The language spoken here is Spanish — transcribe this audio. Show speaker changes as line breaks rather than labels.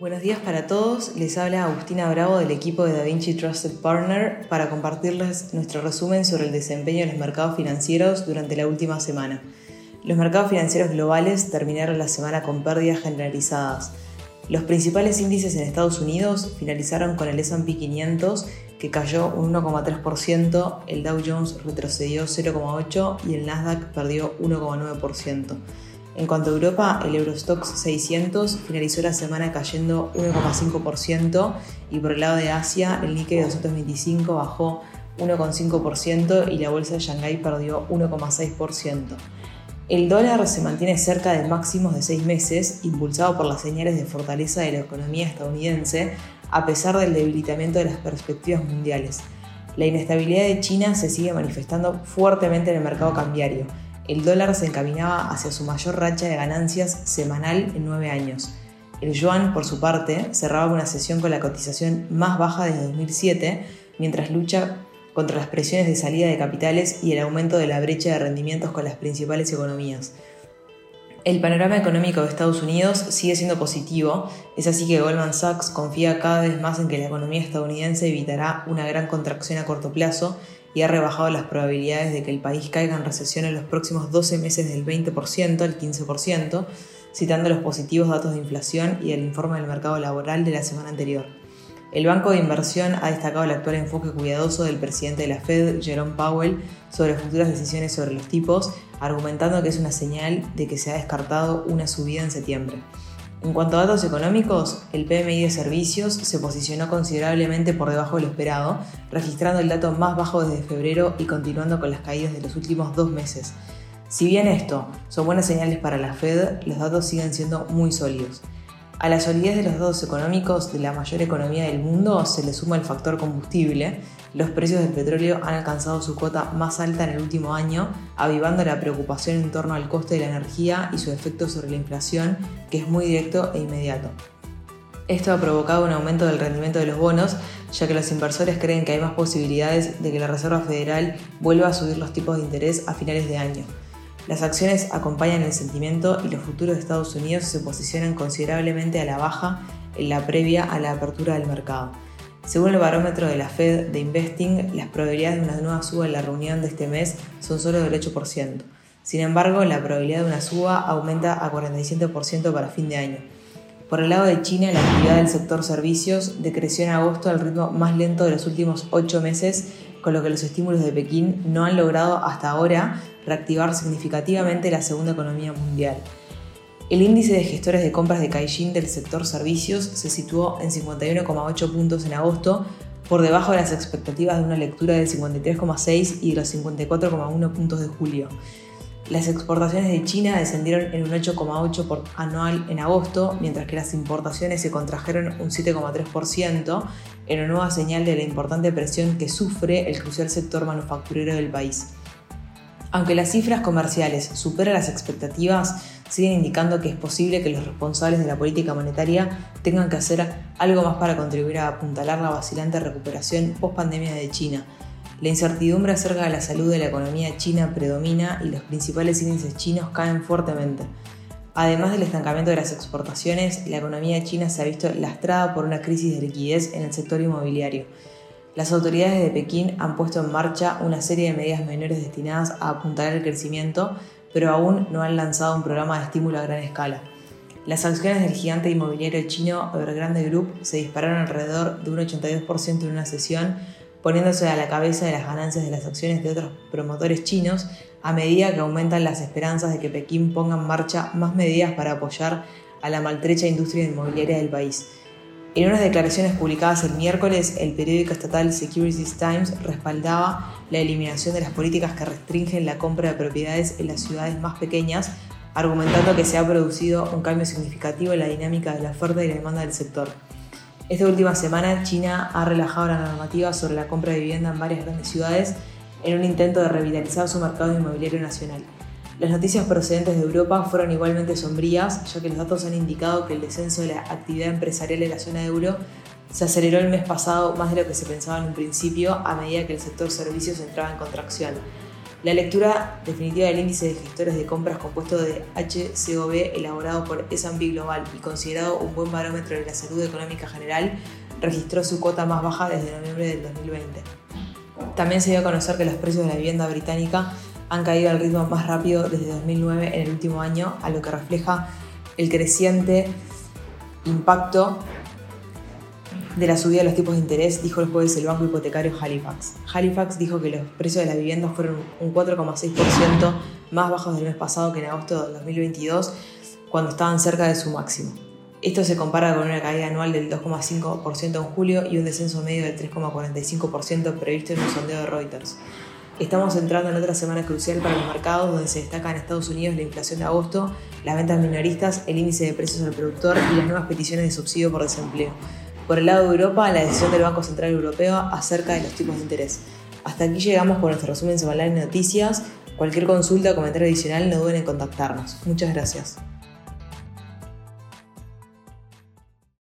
Buenos días para todos, les habla Agustina Bravo del equipo de DaVinci Trusted Partner para compartirles nuestro resumen sobre el desempeño de los mercados financieros durante la última semana. Los mercados financieros globales terminaron la semana con pérdidas generalizadas. Los principales índices en Estados Unidos finalizaron con el SP 500 que cayó un 1,3%, el Dow Jones retrocedió 0,8% y el Nasdaq perdió 1,9%. En cuanto a Europa, el Eurostox 600 finalizó la semana cayendo 1,5% y por el lado de Asia, el Nikkei 225 bajó 1,5% y la bolsa de Shanghái perdió 1,6%. El dólar se mantiene cerca de máximos de seis meses, impulsado por las señales de fortaleza de la economía estadounidense, a pesar del debilitamiento de las perspectivas mundiales. La inestabilidad de China se sigue manifestando fuertemente en el mercado cambiario. El dólar se encaminaba hacia su mayor racha de ganancias semanal en nueve años. El yuan, por su parte, cerraba una sesión con la cotización más baja desde 2007, mientras lucha contra las presiones de salida de capitales y el aumento de la brecha de rendimientos con las principales economías. El panorama económico de Estados Unidos sigue siendo positivo, es así que Goldman Sachs confía cada vez más en que la economía estadounidense evitará una gran contracción a corto plazo y ha rebajado las probabilidades de que el país caiga en recesión en los próximos 12 meses del 20% al 15%, citando los positivos datos de inflación y el informe del mercado laboral de la semana anterior. El Banco de Inversión ha destacado el actual enfoque cuidadoso del presidente de la Fed, Jerome Powell, sobre futuras decisiones sobre los tipos, argumentando que es una señal de que se ha descartado una subida en septiembre. En cuanto a datos económicos, el PMI de servicios se posicionó considerablemente por debajo de lo esperado, registrando el dato más bajo desde febrero y continuando con las caídas de los últimos dos meses. Si bien esto son buenas señales para la Fed, los datos siguen siendo muy sólidos. A la solidez de los datos económicos de la mayor economía del mundo se le suma el factor combustible. Los precios del petróleo han alcanzado su cuota más alta en el último año, avivando la preocupación en torno al coste de la energía y su efecto sobre la inflación, que es muy directo e inmediato. Esto ha provocado un aumento del rendimiento de los bonos, ya que los inversores creen que hay más posibilidades de que la Reserva Federal vuelva a subir los tipos de interés a finales de año. Las acciones acompañan el sentimiento y los futuros de Estados Unidos se posicionan considerablemente a la baja en la previa a la apertura del mercado. Según el barómetro de la Fed de Investing, las probabilidades de una nueva suba en la reunión de este mes son solo del 8%. Sin embargo, la probabilidad de una suba aumenta a 47% para fin de año. Por el lado de China, la actividad del sector servicios decreció en agosto al ritmo más lento de los últimos ocho meses, con lo que los estímulos de Pekín no han logrado hasta ahora reactivar significativamente la segunda economía mundial. El índice de gestores de compras de Caixin del sector servicios se situó en 51,8 puntos en agosto, por debajo de las expectativas de una lectura del 53,6 y de los 54,1 puntos de julio. Las exportaciones de China descendieron en un 8,8 por anual en agosto, mientras que las importaciones se contrajeron un 7,3%, en una nueva señal de la importante presión que sufre el crucial sector manufacturero del país. Aunque las cifras comerciales superan las expectativas, siguen indicando que es posible que los responsables de la política monetaria tengan que hacer algo más para contribuir a apuntalar la vacilante recuperación post-pandemia de China. La incertidumbre acerca de la salud de la economía china predomina y los principales índices chinos caen fuertemente. Además del estancamiento de las exportaciones, la economía china se ha visto lastrada por una crisis de liquidez en el sector inmobiliario las autoridades de Pekín han puesto en marcha una serie de medidas menores destinadas a apuntar el crecimiento, pero aún no han lanzado un programa de estímulo a gran escala. Las acciones del gigante inmobiliario chino Evergrande Group se dispararon alrededor de un 82% en una sesión, poniéndose a la cabeza de las ganancias de las acciones de otros promotores chinos a medida que aumentan las esperanzas de que Pekín ponga en marcha más medidas para apoyar a la maltrecha industria inmobiliaria del país. En unas declaraciones publicadas el miércoles, el periódico estatal Securities Times respaldaba la eliminación de las políticas que restringen la compra de propiedades en las ciudades más pequeñas, argumentando que se ha producido un cambio significativo en la dinámica de la oferta y la demanda del sector. Esta última semana, China ha relajado la normativa sobre la compra de vivienda en varias grandes ciudades en un intento de revitalizar su mercado inmobiliario nacional. Las noticias procedentes de Europa fueron igualmente sombrías, ya que los datos han indicado que el descenso de la actividad empresarial en la zona de euro se aceleró el mes pasado más de lo que se pensaba en un principio a medida que el sector servicios entraba en contracción. La lectura definitiva del índice de gestores de compras compuesto de HCOB elaborado por S&P Global y considerado un buen barómetro de la salud económica general registró su cuota más baja desde noviembre del 2020. También se dio a conocer que los precios de la vivienda británica han caído al ritmo más rápido desde 2009 en el último año, a lo que refleja el creciente impacto de la subida de los tipos de interés, dijo el jueves el banco hipotecario Halifax. Halifax dijo que los precios de la vivienda fueron un 4,6% más bajos del mes pasado que en agosto de 2022, cuando estaban cerca de su máximo. Esto se compara con una caída anual del 2,5% en julio y un descenso medio del 3,45% previsto en un sondeo de Reuters. Estamos entrando en otra semana crucial para los mercados donde se destaca en Estados Unidos la inflación de agosto, las ventas minoristas, el índice de precios al productor y las nuevas peticiones de subsidio por desempleo. Por el lado de Europa, la decisión del Banco Central Europeo acerca de los tipos de interés. Hasta aquí llegamos con nuestro resumen semanal de noticias. Cualquier consulta o comentario adicional no duden en contactarnos. Muchas gracias.